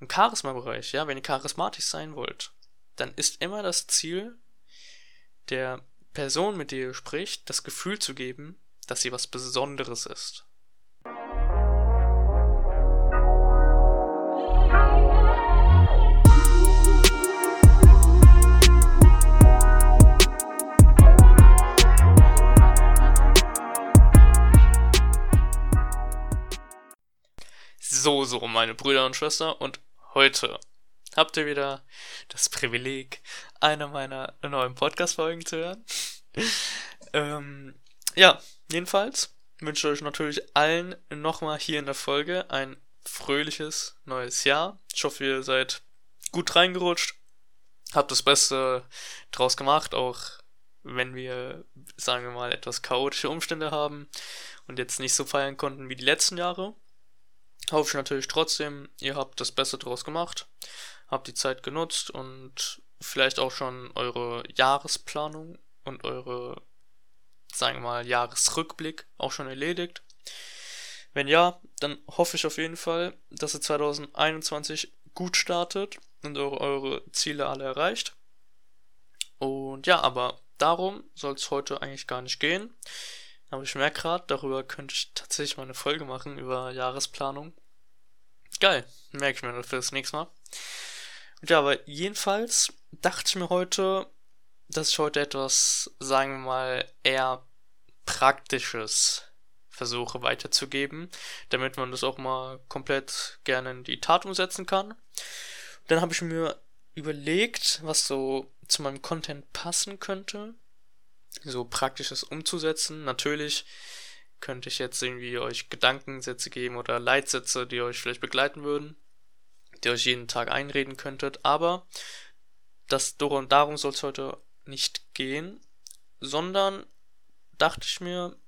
im Charisma-Bereich, ja, wenn ihr charismatisch sein wollt, dann ist immer das Ziel, der Person, mit der ihr spricht, das Gefühl zu geben, dass sie was Besonderes ist. So, so, meine Brüder und Schwestern, und heute habt ihr wieder das Privileg, eine meiner neuen Podcast-Folgen zu hören. ähm, ja, jedenfalls wünsche ich euch natürlich allen nochmal hier in der Folge ein fröhliches neues Jahr. Ich hoffe, ihr seid gut reingerutscht, habt das Beste draus gemacht, auch wenn wir, sagen wir mal, etwas chaotische Umstände haben und jetzt nicht so feiern konnten wie die letzten Jahre. Hoffe ich natürlich trotzdem, ihr habt das Beste draus gemacht, habt die Zeit genutzt und vielleicht auch schon eure Jahresplanung und eure, sagen wir mal, Jahresrückblick auch schon erledigt. Wenn ja, dann hoffe ich auf jeden Fall, dass ihr 2021 gut startet und eure, eure Ziele alle erreicht. Und ja, aber darum soll es heute eigentlich gar nicht gehen. Aber ich merke gerade, darüber könnte ich tatsächlich mal eine Folge machen über Jahresplanung. Geil, merke ich mir für das nächste Mal. Ja, aber jedenfalls dachte ich mir heute, dass ich heute etwas, sagen wir mal, eher praktisches versuche weiterzugeben, damit man das auch mal komplett gerne in die Tat umsetzen kann. Dann habe ich mir überlegt, was so zu meinem Content passen könnte so praktisches umzusetzen. Natürlich könnte ich jetzt irgendwie euch Gedankensätze geben oder Leitsätze, die euch vielleicht begleiten würden, die euch jeden Tag einreden könntet, aber das darum soll es heute nicht gehen, sondern dachte ich mir,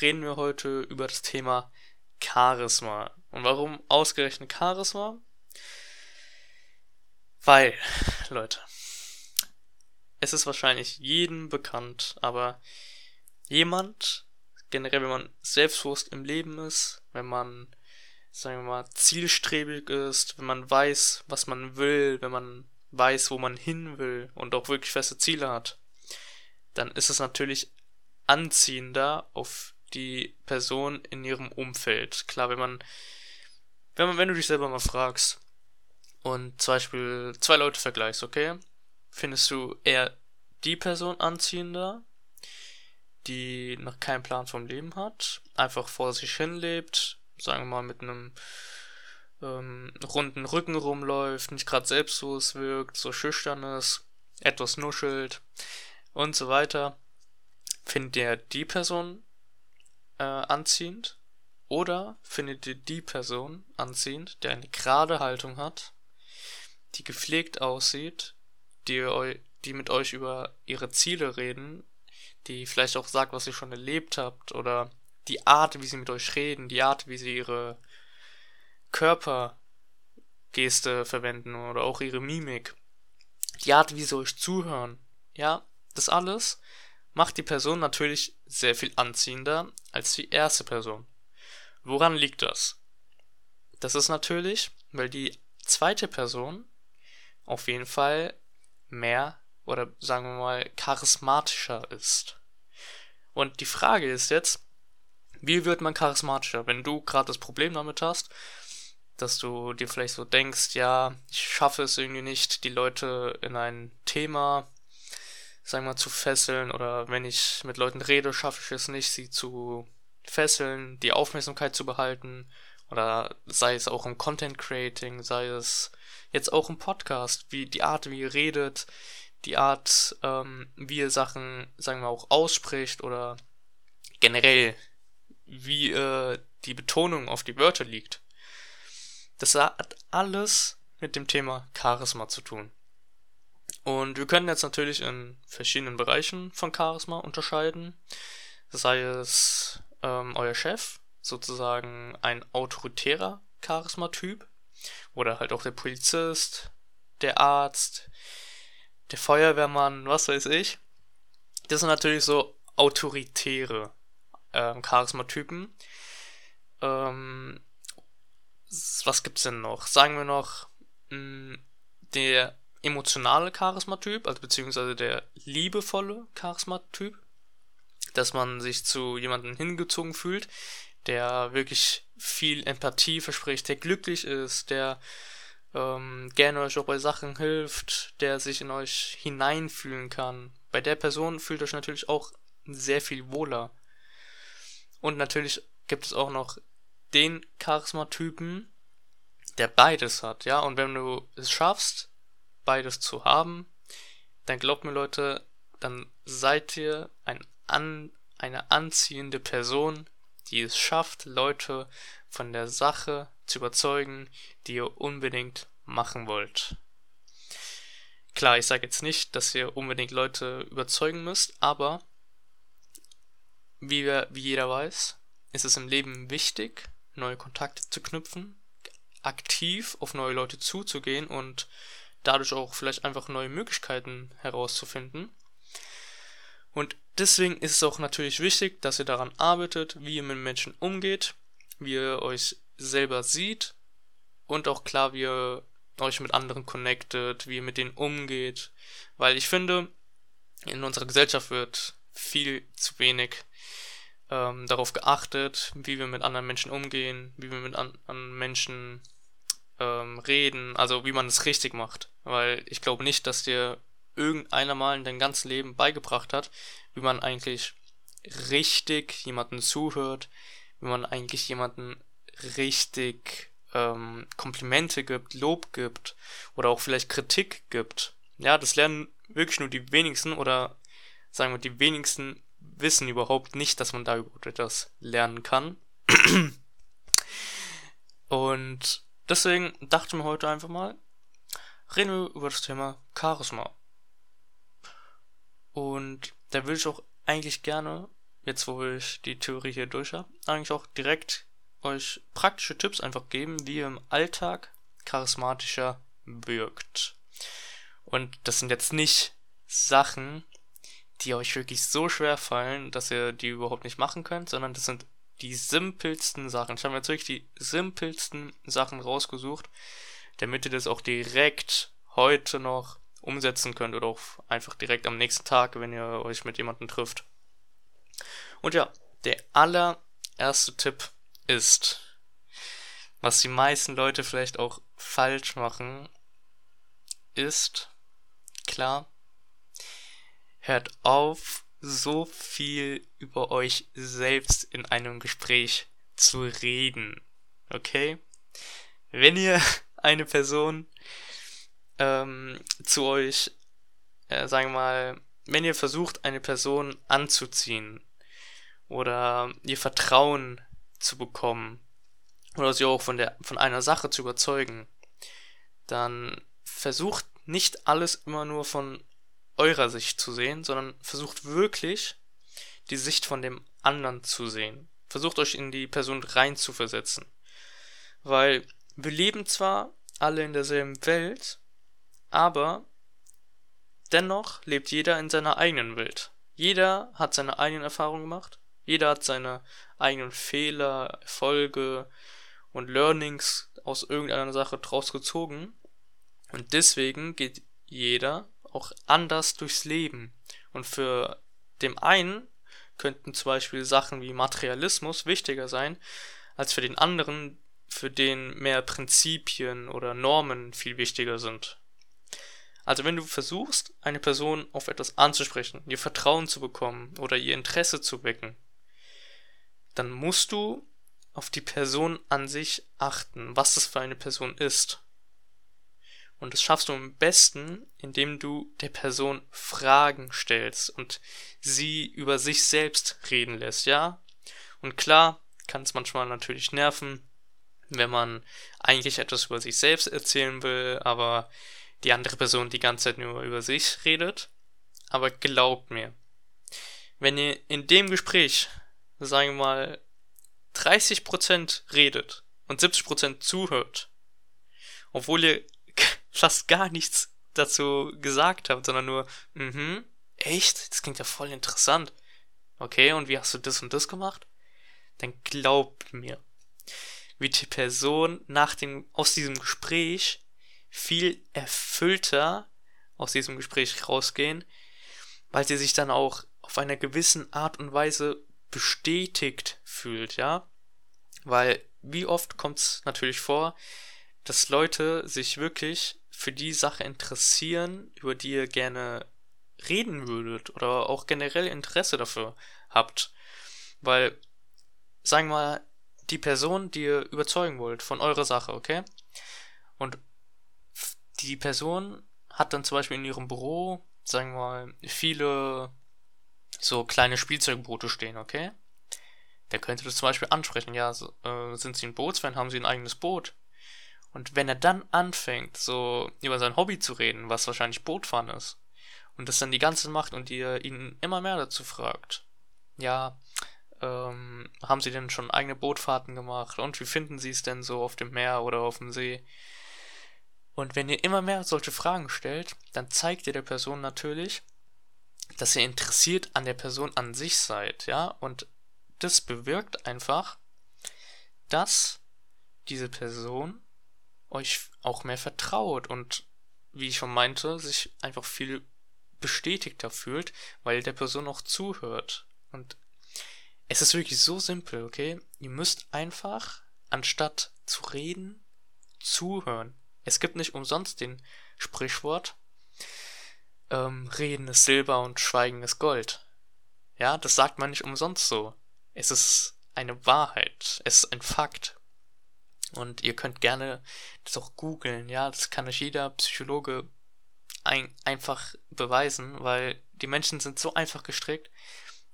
reden wir heute über das Thema Charisma. Und warum ausgerechnet Charisma? Weil, Leute, es ist wahrscheinlich jedem bekannt, aber jemand, generell, wenn man selbstbewusst im Leben ist, wenn man, sagen wir mal, zielstrebig ist, wenn man weiß, was man will, wenn man weiß, wo man hin will und auch wirklich feste Ziele hat, dann ist es natürlich anziehender auf die Person in ihrem Umfeld. Klar, wenn man, wenn man, wenn du dich selber mal fragst und zum Beispiel zwei Leute vergleichst, okay? findest du eher die Person anziehender, die noch keinen Plan vom Leben hat, einfach vor sich hin lebt, sagen wir mal mit einem ähm, runden Rücken rumläuft, nicht gerade selbstlos wirkt, so schüchtern ist, etwas nuschelt und so weiter. Findet ihr die Person äh, anziehend? Oder findet ihr die Person anziehend, der eine gerade Haltung hat, die gepflegt aussieht, die, die mit euch über ihre Ziele reden, die vielleicht auch sagt, was ihr schon erlebt habt oder die Art, wie sie mit euch reden, die Art, wie sie ihre Körpergeste verwenden oder auch ihre Mimik, die Art, wie sie euch zuhören. Ja, das alles macht die Person natürlich sehr viel anziehender als die erste Person. Woran liegt das? Das ist natürlich, weil die zweite Person auf jeden Fall mehr oder sagen wir mal charismatischer ist. Und die Frage ist jetzt, wie wird man charismatischer? Wenn du gerade das Problem damit hast, dass du dir vielleicht so denkst, ja, ich schaffe es irgendwie nicht, die Leute in ein Thema, sagen wir mal, zu fesseln oder wenn ich mit Leuten rede, schaffe ich es nicht, sie zu fesseln, die Aufmerksamkeit zu behalten oder sei es auch im Content Creating, sei es jetzt auch im Podcast, wie die Art, wie ihr redet, die Art, ähm, wie ihr Sachen, sagen wir auch, ausspricht oder generell, wie äh, die Betonung auf die Wörter liegt. Das hat alles mit dem Thema Charisma zu tun. Und wir können jetzt natürlich in verschiedenen Bereichen von Charisma unterscheiden. Sei es ähm, euer Chef, sozusagen ein autoritärer Charismatyp, oder halt auch der Polizist, der Arzt, der Feuerwehrmann, was weiß ich. Das sind natürlich so autoritäre ähm, Charismatypen. Ähm, was gibt's denn noch? Sagen wir noch mh, der emotionale Charismatyp, also beziehungsweise der liebevolle Charismatyp, dass man sich zu jemandem hingezogen fühlt, der wirklich viel Empathie verspricht, der glücklich ist, der ähm, gerne euch auch bei Sachen hilft, der sich in euch hineinfühlen kann. Bei der Person fühlt euch natürlich auch sehr viel wohler. Und natürlich gibt es auch noch den Charismatypen, der beides hat, ja. Und wenn du es schaffst, beides zu haben, dann glaubt mir Leute, dann seid ihr ein an, eine anziehende Person, die es schafft, Leute von der Sache zu überzeugen, die ihr unbedingt machen wollt. Klar, ich sage jetzt nicht, dass ihr unbedingt Leute überzeugen müsst, aber wie, wir, wie jeder weiß, ist es im Leben wichtig, neue Kontakte zu knüpfen, aktiv auf neue Leute zuzugehen und dadurch auch vielleicht einfach neue Möglichkeiten herauszufinden. Und deswegen ist es auch natürlich wichtig, dass ihr daran arbeitet, wie ihr mit Menschen umgeht, wie ihr euch selber sieht und auch klar, wie ihr euch mit anderen connectet, wie ihr mit denen umgeht. Weil ich finde, in unserer Gesellschaft wird viel zu wenig ähm, darauf geachtet, wie wir mit anderen Menschen umgehen, wie wir mit anderen Menschen ähm, reden, also wie man es richtig macht. Weil ich glaube nicht, dass dir irgendeiner mal in deinem ganzen Leben beigebracht hat, wie man eigentlich richtig jemanden zuhört, wie man eigentlich jemanden richtig ähm, Komplimente gibt, Lob gibt oder auch vielleicht Kritik gibt. Ja, das lernen wirklich nur die wenigsten oder sagen wir die wenigsten wissen überhaupt nicht, dass man da überhaupt etwas lernen kann. Und deswegen dachte mir heute einfach mal, reden wir über das Thema Charisma. Und da würde ich auch eigentlich gerne, jetzt wo ich die Theorie hier durch habe, eigentlich auch direkt euch praktische Tipps einfach geben, wie ihr im Alltag charismatischer wirkt. Und das sind jetzt nicht Sachen, die euch wirklich so schwer fallen, dass ihr die überhaupt nicht machen könnt, sondern das sind die simpelsten Sachen. Ich habe mir jetzt wirklich die simpelsten Sachen rausgesucht, damit ihr das auch direkt heute noch umsetzen könnt oder auch einfach direkt am nächsten Tag, wenn ihr euch mit jemandem trifft. Und ja, der allererste Tipp ist, was die meisten Leute vielleicht auch falsch machen, ist, klar, hört auf, so viel über euch selbst in einem Gespräch zu reden. Okay? Wenn ihr eine Person ähm, zu euch, äh, sagen wir mal, wenn ihr versucht, eine Person anzuziehen oder ihr Vertrauen zu bekommen oder sie auch von der von einer Sache zu überzeugen, dann versucht nicht alles immer nur von eurer Sicht zu sehen, sondern versucht wirklich die Sicht von dem anderen zu sehen. Versucht euch in die Person reinzuversetzen. Weil wir leben zwar alle in derselben Welt, aber dennoch lebt jeder in seiner eigenen Welt. Jeder hat seine eigenen Erfahrungen gemacht, jeder hat seine eigenen Fehler, Erfolge und Learnings aus irgendeiner Sache draus gezogen. Und deswegen geht jeder auch anders durchs Leben. Und für dem einen könnten zum Beispiel Sachen wie Materialismus wichtiger sein, als für den anderen, für den mehr Prinzipien oder Normen viel wichtiger sind. Also wenn du versuchst, eine Person auf etwas anzusprechen, ihr Vertrauen zu bekommen oder ihr Interesse zu wecken, dann musst du auf die Person an sich achten, was das für eine Person ist. Und das schaffst du am besten, indem du der Person Fragen stellst und sie über sich selbst reden lässt, ja? Und klar, kann es manchmal natürlich nerven, wenn man eigentlich etwas über sich selbst erzählen will, aber die andere Person die ganze Zeit nur über sich redet. Aber glaubt mir, wenn ihr in dem Gespräch, sagen wir mal, 30% redet und 70% zuhört, obwohl ihr fast gar nichts dazu gesagt habt, sondern nur, mhm, echt? Das klingt ja voll interessant. Okay, und wie hast du das und das gemacht? Dann glaubt mir, wird die Person nach dem, aus diesem Gespräch viel erfüllter aus diesem Gespräch rausgehen, weil sie sich dann auch auf einer gewissen Art und Weise bestätigt fühlt, ja? Weil wie oft kommt es natürlich vor, dass Leute sich wirklich für die Sache interessieren, über die ihr gerne reden würdet oder auch generell Interesse dafür habt. Weil, sagen wir mal, die Person, die ihr überzeugen wollt von eurer Sache, okay? Und die Person hat dann zum Beispiel in ihrem Büro, sagen wir mal, viele so kleine Spielzeugboote stehen, okay? Der könnte das zum Beispiel ansprechen, ja, so, äh, sind Sie ein Bootsfan, haben Sie ein eigenes Boot? Und wenn er dann anfängt, so über sein Hobby zu reden, was wahrscheinlich Bootfahren ist, und das dann die ganze macht und ihr ihn immer mehr dazu fragt, ja, ähm, haben Sie denn schon eigene Bootfahrten gemacht und wie finden Sie es denn so auf dem Meer oder auf dem See? Und wenn ihr immer mehr solche Fragen stellt, dann zeigt ihr der Person natürlich, dass ihr interessiert an der Person an sich seid, ja, und das bewirkt einfach, dass diese Person euch auch mehr vertraut und wie ich schon meinte, sich einfach viel bestätigter fühlt, weil der Person auch zuhört. Und es ist wirklich so simpel, okay? Ihr müsst einfach, anstatt zu reden, zuhören. Es gibt nicht umsonst den Sprichwort, ähm, Reden ist Silber und Schweigen ist Gold. Ja, das sagt man nicht umsonst so. Es ist eine Wahrheit, es ist ein Fakt. Und ihr könnt gerne das auch googeln, ja, das kann euch jeder Psychologe ein, einfach beweisen, weil die Menschen sind so einfach gestrickt.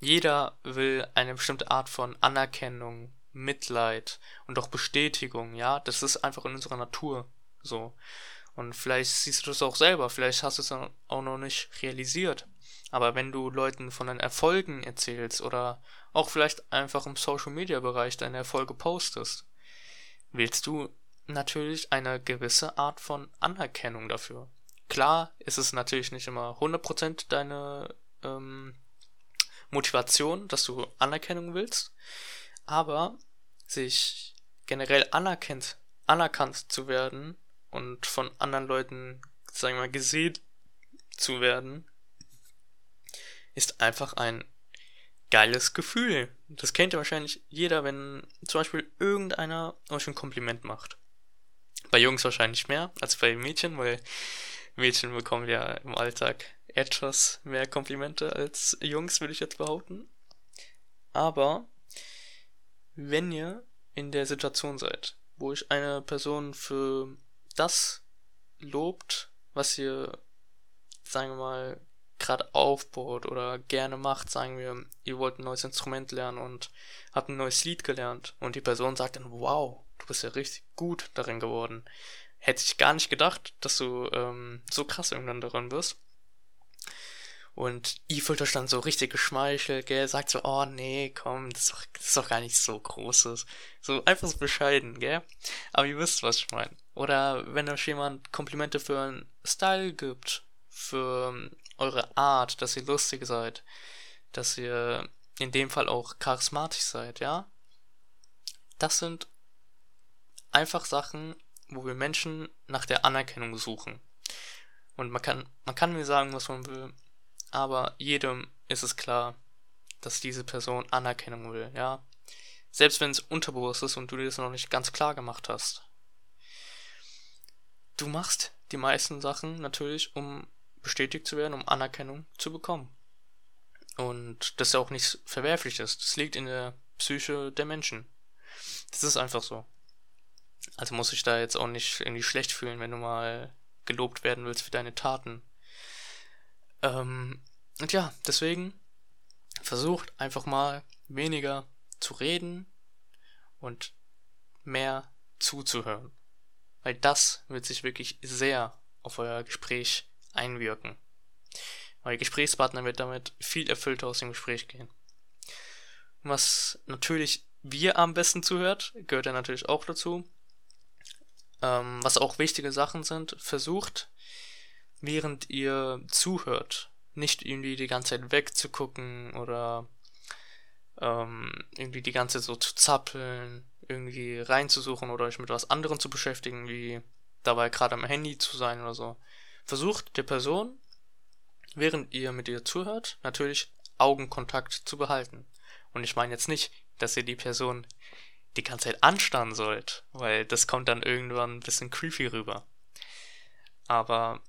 Jeder will eine bestimmte Art von Anerkennung, Mitleid und auch Bestätigung, ja, das ist einfach in unserer Natur so. Und vielleicht siehst du das auch selber, vielleicht hast du es auch noch nicht realisiert. Aber wenn du Leuten von deinen Erfolgen erzählst oder auch vielleicht einfach im Social Media Bereich deine Erfolge postest, willst du natürlich eine gewisse Art von Anerkennung dafür. Klar ist es natürlich nicht immer 100% deine ähm, Motivation, dass du Anerkennung willst, aber sich generell anerkennt, anerkannt zu werden und von anderen Leuten, sagen wir mal, gesehen zu werden, ist einfach ein geiles Gefühl. Das kennt ja wahrscheinlich jeder, wenn zum Beispiel irgendeiner euch ein Kompliment macht. Bei Jungs wahrscheinlich mehr als bei Mädchen, weil Mädchen bekommen ja im Alltag etwas mehr Komplimente als Jungs, würde ich jetzt behaupten. Aber wenn ihr in der Situation seid, wo ich eine Person für das lobt, was ihr, sagen wir mal, gerade aufbaut oder gerne macht, sagen wir, ihr wollt ein neues Instrument lernen und habt ein neues Lied gelernt und die Person sagt dann, wow, du bist ja richtig gut darin geworden. Hätte ich gar nicht gedacht, dass du ähm, so krass irgendwann daran wirst. Und ihr fühlt euch dann so richtig geschmeichelt, gell, sagt so, oh nee, komm, das ist, doch, das ist doch gar nicht so großes. So einfach so bescheiden, gell. Aber ihr wisst, was ich meine. Oder wenn euch jemand Komplimente für einen Style gibt, für ähm, eure Art, dass ihr lustig seid, dass ihr in dem Fall auch charismatisch seid, ja? Das sind einfach Sachen, wo wir Menschen nach der Anerkennung suchen. Und man kann, man kann mir sagen, was man will, aber jedem ist es klar, dass diese Person Anerkennung will, ja? Selbst wenn es unterbewusst ist und du dir das noch nicht ganz klar gemacht hast. Du machst die meisten Sachen natürlich, um bestätigt zu werden, um Anerkennung zu bekommen. Und das ja auch nichts Verwerfliches. Das liegt in der Psyche der Menschen. Das ist einfach so. Also muss ich da jetzt auch nicht irgendwie schlecht fühlen, wenn du mal gelobt werden willst für deine Taten. Ähm, und ja, deswegen versucht einfach mal weniger zu reden und mehr zuzuhören. Weil das wird sich wirklich sehr auf euer Gespräch einwirken. Euer Gesprächspartner wird damit viel erfüllter aus dem Gespräch gehen. Was natürlich wir am besten zuhört, gehört ja natürlich auch dazu. Ähm, was auch wichtige Sachen sind, versucht, während ihr zuhört, nicht irgendwie die ganze Zeit wegzugucken oder ähm, irgendwie die ganze Zeit so zu zappeln, irgendwie reinzusuchen oder euch mit was anderem zu beschäftigen, wie dabei gerade am Handy zu sein oder so. Versucht der Person, während ihr mit ihr zuhört, natürlich Augenkontakt zu behalten. Und ich meine jetzt nicht, dass ihr die Person die ganze Zeit anstarren sollt, weil das kommt dann irgendwann ein bisschen creepy rüber. Aber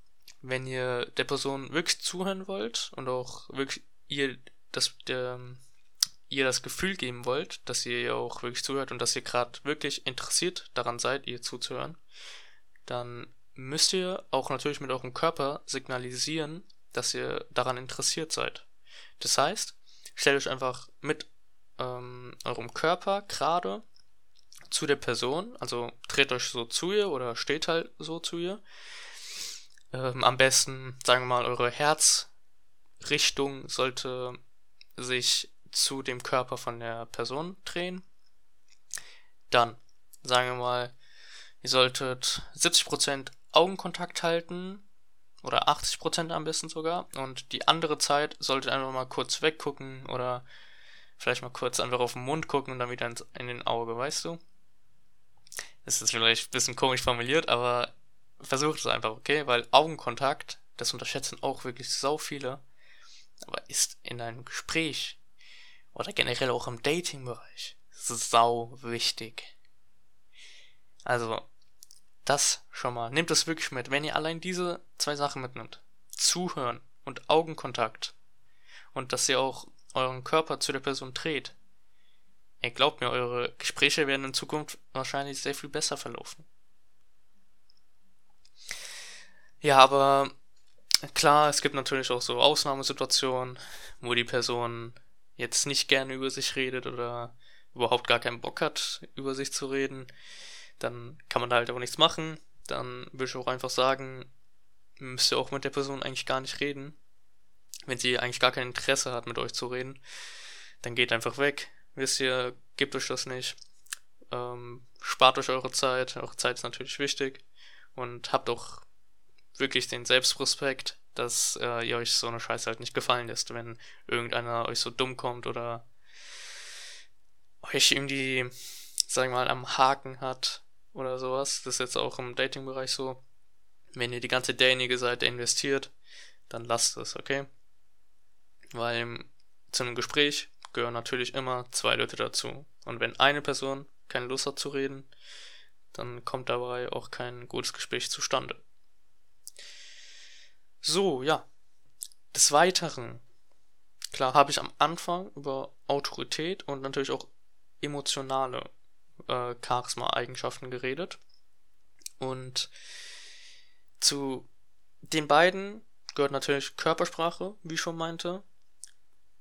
wenn ihr der Person wirklich zuhören wollt und auch wirklich ihr das, der, ihr das Gefühl geben wollt, dass ihr ihr auch wirklich zuhört und dass ihr gerade wirklich interessiert daran seid, ihr zuzuhören, dann müsst ihr auch natürlich mit eurem Körper signalisieren, dass ihr daran interessiert seid. Das heißt, stellt euch einfach mit ähm, eurem Körper gerade zu der Person, also dreht euch so zu ihr oder steht halt so zu ihr. Ähm, am besten, sagen wir mal, eure Herzrichtung sollte sich zu dem Körper von der Person drehen. Dann, sagen wir mal, ihr solltet 70% Augenkontakt halten oder 80% am besten sogar und die andere Zeit solltet einfach mal kurz weggucken oder vielleicht mal kurz einfach auf den Mund gucken und dann wieder ins, in den Auge, weißt du? Das ist vielleicht ein bisschen komisch formuliert, aber versucht es einfach, okay? Weil Augenkontakt, das unterschätzen auch wirklich so viele, aber ist in einem Gespräch oder generell auch im Dating-Bereich sau wichtig. Also, das schon mal. Nehmt das wirklich mit. Wenn ihr allein diese zwei Sachen mitnimmt, Zuhören und Augenkontakt und dass ihr auch euren Körper zu der Person dreht, ihr glaubt mir, eure Gespräche werden in Zukunft wahrscheinlich sehr viel besser verlaufen. Ja, aber klar, es gibt natürlich auch so Ausnahmesituationen, wo die Person jetzt nicht gerne über sich redet oder überhaupt gar keinen Bock hat, über sich zu reden, dann kann man da halt auch nichts machen. Dann würde ich auch einfach sagen, müsst ihr auch mit der Person eigentlich gar nicht reden. Wenn sie eigentlich gar kein Interesse hat, mit euch zu reden, dann geht einfach weg. Wisst ihr, gebt euch das nicht. Ähm, spart euch eure Zeit. Eure Zeit ist natürlich wichtig. Und habt auch wirklich den Selbstrespekt, dass äh, ihr euch so eine Scheiße halt nicht gefallen lässt, wenn irgendeiner euch so dumm kommt oder euch irgendwie, sagen wir mal, am Haken hat oder sowas. Das ist jetzt auch im Dating-Bereich so. Wenn ihr die ganze derjenige seid, der investiert, dann lasst es, okay? Weil zu einem Gespräch gehören natürlich immer zwei Leute dazu. Und wenn eine Person keine Lust hat zu reden, dann kommt dabei auch kein gutes Gespräch zustande. So, ja. Des Weiteren, klar, habe ich am Anfang über Autorität und natürlich auch emotionale äh, Charisma-Eigenschaften geredet. Und zu den beiden gehört natürlich Körpersprache, wie ich schon meinte,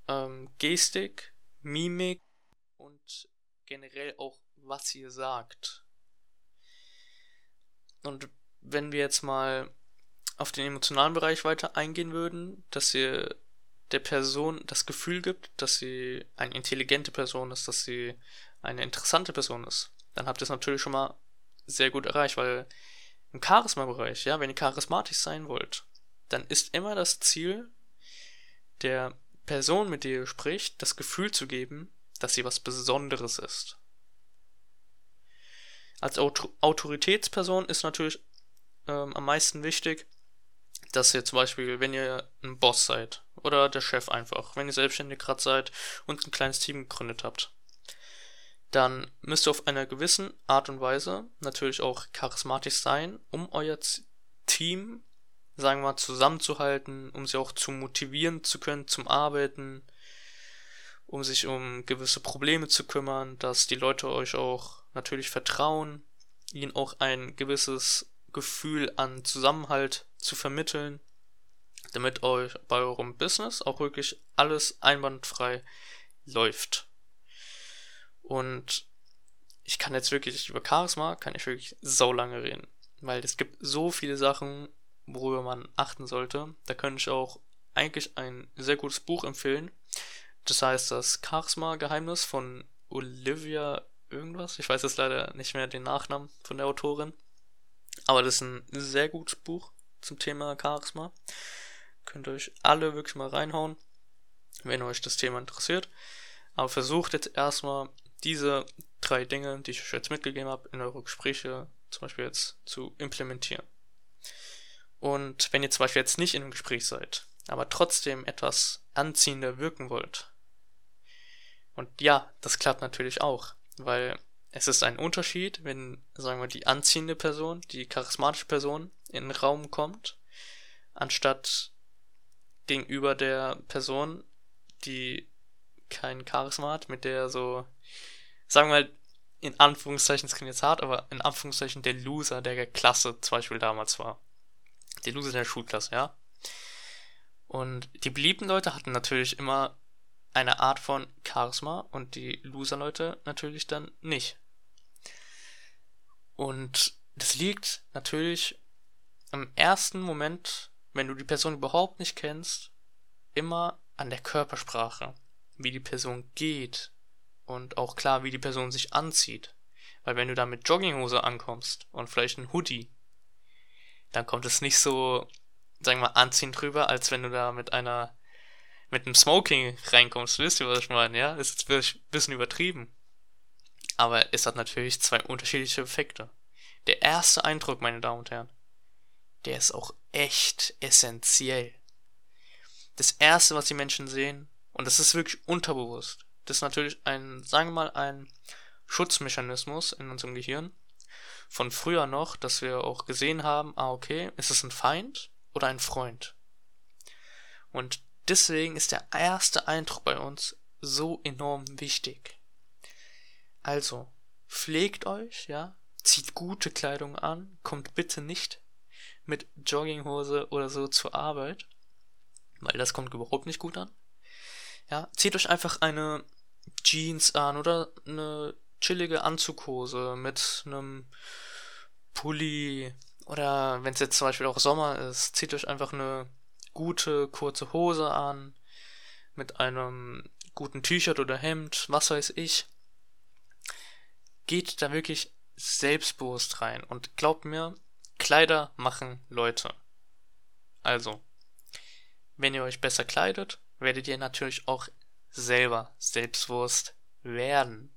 ähm, Gestik, Mimik und generell auch, was ihr sagt. Und wenn wir jetzt mal auf den emotionalen Bereich weiter eingehen würden, dass ihr der Person das Gefühl gibt, dass sie eine intelligente Person ist, dass sie eine interessante Person ist, dann habt ihr es natürlich schon mal sehr gut erreicht, weil im Charisma-Bereich, ja, wenn ihr charismatisch sein wollt, dann ist immer das Ziel, der Person, mit der ihr spricht, das Gefühl zu geben, dass sie was Besonderes ist. Als Autoritätsperson ist natürlich ähm, am meisten wichtig, dass ihr zum Beispiel, wenn ihr ein Boss seid oder der Chef einfach, wenn ihr selbstständig gerade seid und ein kleines Team gegründet habt, dann müsst ihr auf einer gewissen Art und Weise natürlich auch charismatisch sein, um euer Team, sagen wir mal, zusammenzuhalten, um sie auch zu motivieren zu können zum Arbeiten, um sich um gewisse Probleme zu kümmern, dass die Leute euch auch natürlich vertrauen, ihnen auch ein gewisses Gefühl an Zusammenhalt zu vermitteln, damit euch bei eurem Business auch wirklich alles einwandfrei läuft. Und ich kann jetzt wirklich über Charisma, kann ich wirklich so lange reden, weil es gibt so viele Sachen, worüber man achten sollte. Da könnte ich auch eigentlich ein sehr gutes Buch empfehlen. Das heißt das Charisma-Geheimnis von Olivia irgendwas. Ich weiß jetzt leider nicht mehr den Nachnamen von der Autorin. Aber das ist ein sehr gutes Buch zum Thema Charisma. Könnt ihr euch alle wirklich mal reinhauen, wenn euch das Thema interessiert. Aber versucht jetzt erstmal diese drei Dinge, die ich euch jetzt mitgegeben habe, in eure Gespräche zum Beispiel jetzt zu implementieren. Und wenn ihr zum Beispiel jetzt nicht in einem Gespräch seid, aber trotzdem etwas anziehender wirken wollt, und ja, das klappt natürlich auch, weil es ist ein Unterschied, wenn, sagen wir, die anziehende Person, die charismatische Person in den Raum kommt, anstatt gegenüber der Person, die kein Charisma hat, mit der so, sagen wir in Anführungszeichen, das klingt jetzt hart, aber in Anführungszeichen der Loser der Klasse zum Beispiel damals war. Der Loser der Schulklasse, ja. Und die beliebten Leute hatten natürlich immer eine Art von Charisma und die Loser-Leute natürlich dann nicht. Und das liegt natürlich im ersten Moment, wenn du die Person überhaupt nicht kennst, immer an der Körpersprache, wie die Person geht und auch klar, wie die Person sich anzieht. Weil wenn du da mit Jogginghose ankommst und vielleicht ein Hoodie, dann kommt es nicht so, sagen wir mal, anziehend drüber, als wenn du da mit einer mit einem Smoking reinkommst. Wisst ihr, was ich meine? Ja, ist jetzt wirklich ein bisschen übertrieben. Aber es hat natürlich zwei unterschiedliche Effekte. Der erste Eindruck, meine Damen und Herren, der ist auch echt essentiell. Das erste, was die Menschen sehen, und das ist wirklich unterbewusst, das ist natürlich ein, sagen wir mal, ein Schutzmechanismus in unserem Gehirn von früher noch, dass wir auch gesehen haben, ah, okay, ist es ein Feind oder ein Freund? Und Deswegen ist der erste Eindruck bei uns so enorm wichtig. Also, pflegt euch, ja, zieht gute Kleidung an, kommt bitte nicht mit Jogginghose oder so zur Arbeit, weil das kommt überhaupt nicht gut an. Ja, zieht euch einfach eine Jeans an oder eine chillige Anzughose mit einem Pulli oder wenn es jetzt zum Beispiel auch Sommer ist, zieht euch einfach eine gute kurze Hose an, mit einem guten T-Shirt oder Hemd, was weiß ich. Geht da wirklich selbstbewusst rein und glaubt mir, Kleider machen Leute. Also, wenn ihr euch besser kleidet, werdet ihr natürlich auch selber selbstbewusst werden.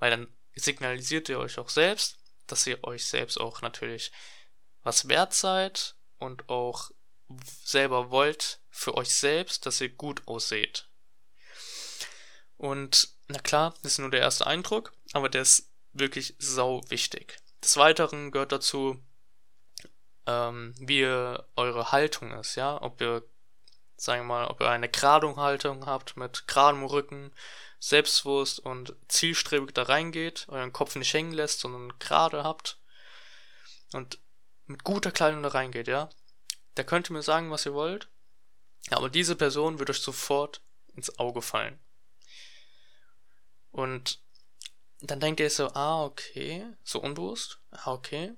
Weil dann signalisiert ihr euch auch selbst, dass ihr euch selbst auch natürlich was wert seid und auch selber wollt für euch selbst, dass ihr gut ausseht. Und na klar, das ist nur der erste Eindruck, aber der ist wirklich sau wichtig. Des Weiteren gehört dazu, ähm, wie eure Haltung ist, ja, ob ihr, sagen wir mal, ob ihr eine gerade Haltung habt mit geradem Rücken, selbstbewusst und zielstrebig da reingeht, euren Kopf nicht hängen lässt, sondern gerade habt und mit guter Kleidung da reingeht, ja. Da könnt ihr mir sagen, was ihr wollt. Aber diese Person wird euch sofort ins Auge fallen. Und dann denkt ihr so, ah, okay, so unbewusst, ah, okay,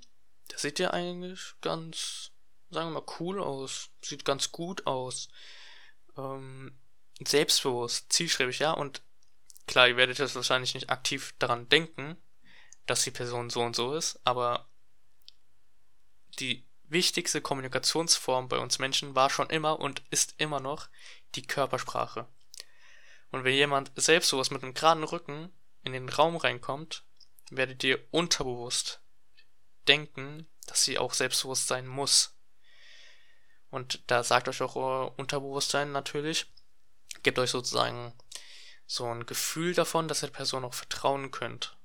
der sieht ja eigentlich ganz, sagen wir mal, cool aus, sieht ganz gut aus, ähm, selbstbewusst, zielstrebig, ja, und klar, ihr werdet jetzt wahrscheinlich nicht aktiv daran denken, dass die Person so und so ist, aber die wichtigste Kommunikationsform bei uns Menschen war schon immer und ist immer noch die Körpersprache. Und wenn jemand selbstbewusst mit einem geraden Rücken in den Raum reinkommt, werdet ihr unterbewusst denken, dass sie auch selbstbewusst sein muss. Und da sagt euch auch euer Unterbewusstsein natürlich, gebt euch sozusagen so ein Gefühl davon, dass ihr der Person auch vertrauen könnt.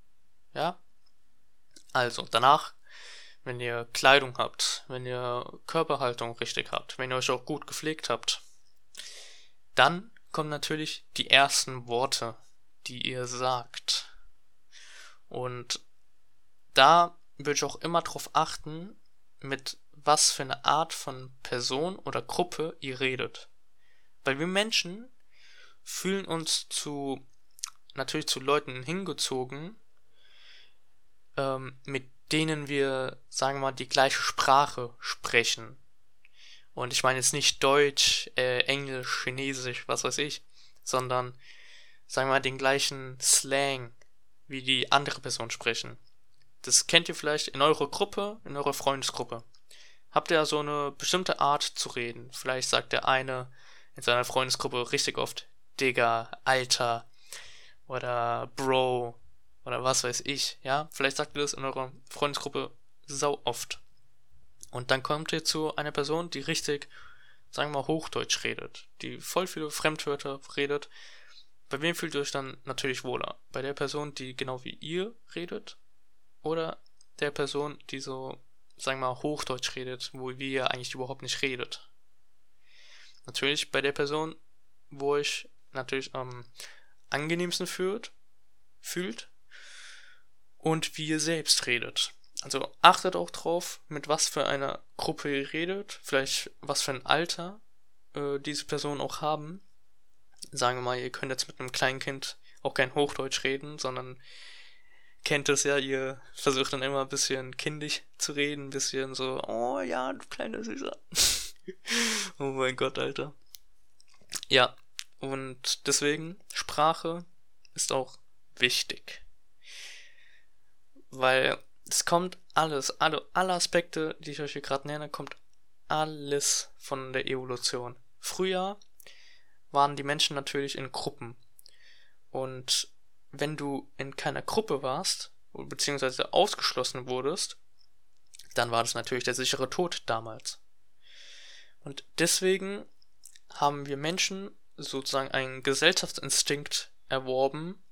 Ja? Also, danach wenn ihr Kleidung habt, wenn ihr Körperhaltung richtig habt, wenn ihr euch auch gut gepflegt habt, dann kommen natürlich die ersten Worte, die ihr sagt. Und da würde ich auch immer darauf achten, mit was für eine Art von Person oder Gruppe ihr redet. Weil wir Menschen fühlen uns zu natürlich zu Leuten hingezogen, ähm, mit denen wir, sagen wir mal, die gleiche Sprache sprechen. Und ich meine jetzt nicht Deutsch, äh, Englisch, Chinesisch, was weiß ich, sondern, sagen wir mal, den gleichen Slang, wie die andere Person sprechen. Das kennt ihr vielleicht in eurer Gruppe, in eurer Freundesgruppe. Habt ihr so eine bestimmte Art zu reden. Vielleicht sagt der eine in seiner Freundesgruppe richtig oft Digga, Alter oder Bro oder was weiß ich, ja. Vielleicht sagt ihr das in eurer Freundesgruppe sau oft. Und dann kommt ihr zu einer Person, die richtig, sagen wir mal, Hochdeutsch redet, die voll viele Fremdwörter redet. Bei wem fühlt ihr euch dann natürlich wohler? Bei der Person, die genau wie ihr redet? Oder der Person, die so, sagen wir mal, Hochdeutsch redet, wo ihr eigentlich überhaupt nicht redet? Natürlich bei der Person, wo euch natürlich am angenehmsten fühlt, fühlt und wie ihr selbst redet. Also achtet auch drauf, mit was für einer Gruppe ihr redet, vielleicht was für ein Alter äh, diese Personen auch haben. Sagen wir mal, ihr könnt jetzt mit einem kleinen Kind auch kein Hochdeutsch reden, sondern kennt es ja, ihr versucht dann immer ein bisschen kindisch zu reden, ein bisschen so, oh ja, du kleiner Süßer. oh mein Gott, Alter. Ja, und deswegen, Sprache ist auch wichtig. Weil es kommt alles, alle, alle Aspekte, die ich euch hier gerade nenne, kommt alles von der Evolution. Früher waren die Menschen natürlich in Gruppen. Und wenn du in keiner Gruppe warst, beziehungsweise ausgeschlossen wurdest, dann war das natürlich der sichere Tod damals. Und deswegen haben wir Menschen sozusagen einen Gesellschaftsinstinkt erworben,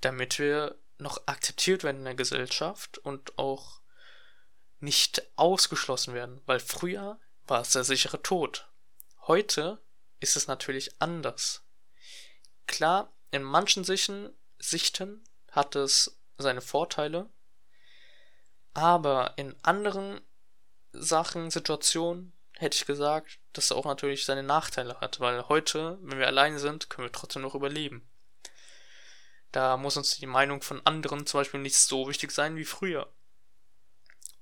damit wir noch akzeptiert werden in der Gesellschaft und auch nicht ausgeschlossen werden, weil früher war es der sichere Tod. Heute ist es natürlich anders. Klar, in manchen Sichten, hat es seine Vorteile, aber in anderen Sachen, Situationen hätte ich gesagt, dass es auch natürlich seine Nachteile hat, weil heute, wenn wir allein sind, können wir trotzdem noch überleben. Da muss uns die Meinung von anderen zum Beispiel nicht so wichtig sein wie früher.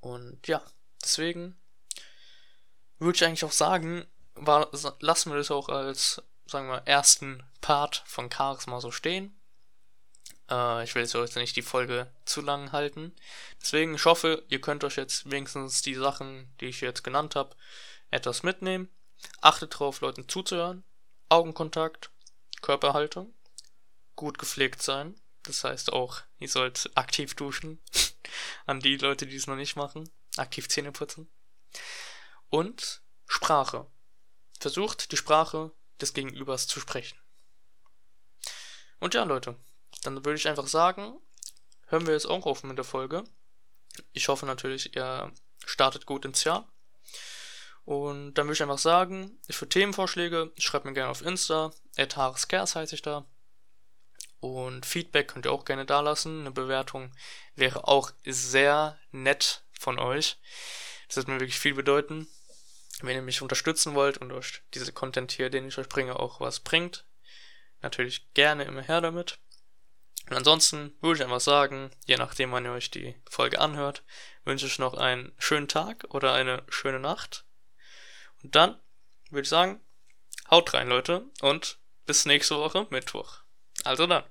Und ja, deswegen würde ich eigentlich auch sagen, war, lassen wir das auch als, sagen wir, ersten Part von Charisma so stehen. Äh, ich will jetzt heute nicht die Folge zu lang halten. Deswegen, ich hoffe, ihr könnt euch jetzt wenigstens die Sachen, die ich jetzt genannt habe, etwas mitnehmen. Achtet darauf, Leuten zuzuhören. Augenkontakt, Körperhaltung gut gepflegt sein. Das heißt auch, ihr sollt aktiv duschen. An die Leute, die es noch nicht machen. Aktiv Zähne putzen. Und Sprache. Versucht, die Sprache des Gegenübers zu sprechen. Und ja, Leute, dann würde ich einfach sagen, hören wir jetzt auch auf mit der Folge. Ich hoffe natürlich, ihr startet gut ins Jahr. Und dann würde ich einfach sagen, für Themenvorschläge, schreibt mir gerne auf Insta, @hareskers heiße ich da. Und Feedback könnt ihr auch gerne da lassen. Eine Bewertung wäre auch sehr nett von euch. Das wird mir wirklich viel bedeuten. Wenn ihr mich unterstützen wollt und euch diese Content hier, den ich euch bringe, auch was bringt, natürlich gerne immer her damit. Und ansonsten würde ich einfach sagen, je nachdem, wann ihr euch die Folge anhört, wünsche ich noch einen schönen Tag oder eine schöne Nacht. Und dann würde ich sagen, haut rein, Leute, und bis nächste Woche Mittwoch. Also dann.